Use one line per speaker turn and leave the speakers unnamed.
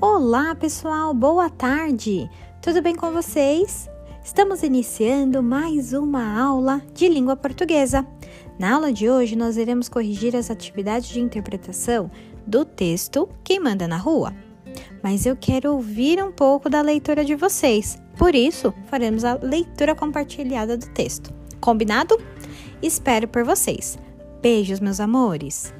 Olá, pessoal, boa tarde! Tudo bem com vocês? Estamos iniciando mais uma aula de língua portuguesa. Na aula de hoje, nós iremos corrigir as atividades de interpretação do texto Quem Manda na Rua. Mas eu quero ouvir um pouco da leitura de vocês, por isso, faremos a leitura compartilhada do texto. Combinado? Espero por vocês. Beijos, meus amores!